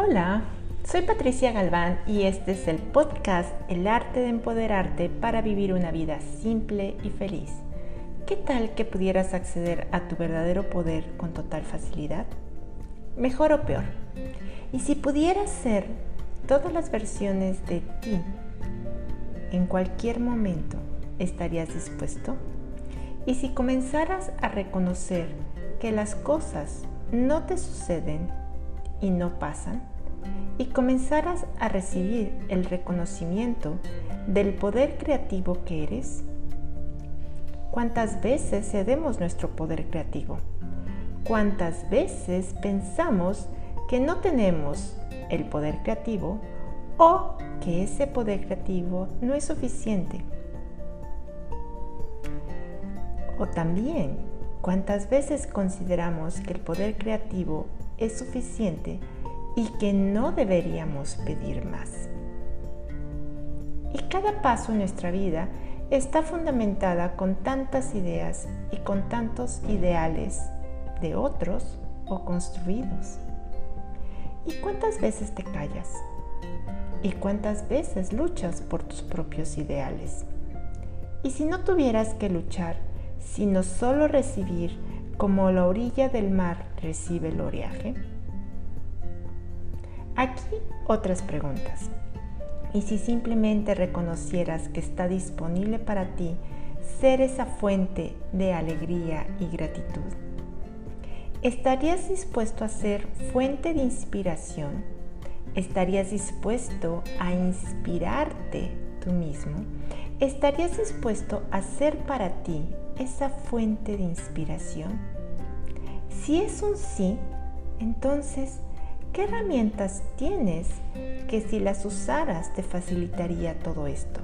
Hola, soy Patricia Galván y este es el podcast El arte de empoderarte para vivir una vida simple y feliz. ¿Qué tal que pudieras acceder a tu verdadero poder con total facilidad? Mejor o peor. Y si pudieras ser todas las versiones de ti en cualquier momento, ¿estarías dispuesto? Y si comenzaras a reconocer que las cosas no te suceden y no pasan, y comenzaras a recibir el reconocimiento del poder creativo que eres? ¿Cuántas veces cedemos nuestro poder creativo? ¿Cuántas veces pensamos que no tenemos el poder creativo o que ese poder creativo no es suficiente? O también, ¿cuántas veces consideramos que el poder creativo es suficiente y que no deberíamos pedir más. Y cada paso en nuestra vida está fundamentada con tantas ideas y con tantos ideales de otros o construidos. ¿Y cuántas veces te callas? ¿Y cuántas veces luchas por tus propios ideales? Y si no tuvieras que luchar, sino solo recibir como la orilla del mar recibe el oleaje? Aquí otras preguntas. ¿Y si simplemente reconocieras que está disponible para ti ser esa fuente de alegría y gratitud? ¿Estarías dispuesto a ser fuente de inspiración? ¿Estarías dispuesto a inspirarte tú mismo? ¿Estarías dispuesto a ser para ti esa fuente de inspiración? Si es un sí, entonces, ¿qué herramientas tienes que si las usaras te facilitaría todo esto?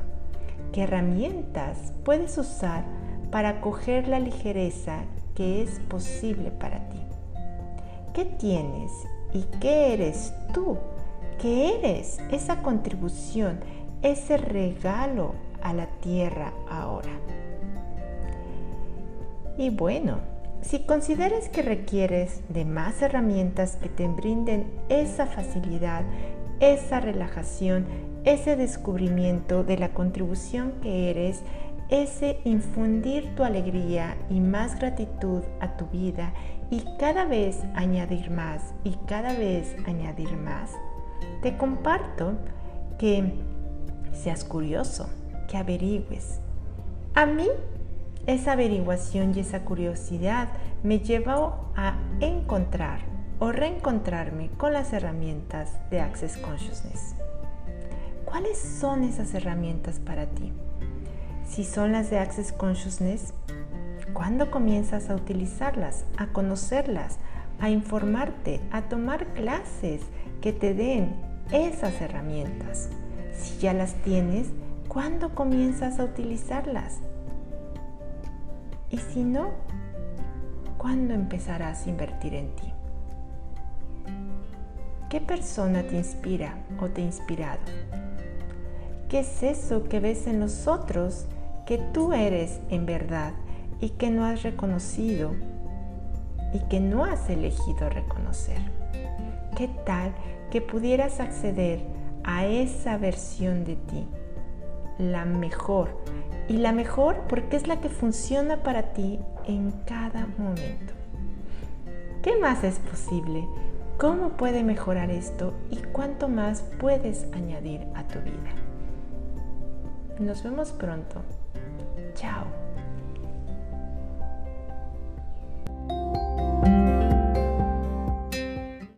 ¿Qué herramientas puedes usar para coger la ligereza que es posible para ti? ¿Qué tienes y qué eres tú? ¿Qué eres esa contribución, ese regalo a la tierra ahora? Y bueno, si consideras que requieres de más herramientas que te brinden esa facilidad, esa relajación, ese descubrimiento de la contribución que eres, ese infundir tu alegría y más gratitud a tu vida y cada vez añadir más y cada vez añadir más, te comparto que seas curioso, que averigües. A mí esa averiguación y esa curiosidad me llevó a encontrar o reencontrarme con las herramientas de Access Consciousness. ¿Cuáles son esas herramientas para ti? Si son las de Access Consciousness, ¿cuándo comienzas a utilizarlas, a conocerlas, a informarte, a tomar clases que te den esas herramientas? Si ya las tienes, ¿cuándo comienzas a utilizarlas? Y si no, ¿cuándo empezarás a invertir en ti? ¿Qué persona te inspira o te ha inspirado? ¿Qué es eso que ves en los otros que tú eres en verdad y que no has reconocido y que no has elegido reconocer? ¿Qué tal que pudieras acceder a esa versión de ti, la mejor, y la mejor porque es la que funciona para ti en cada momento. ¿Qué más es posible? ¿Cómo puede mejorar esto? ¿Y cuánto más puedes añadir a tu vida? Nos vemos pronto. Chao.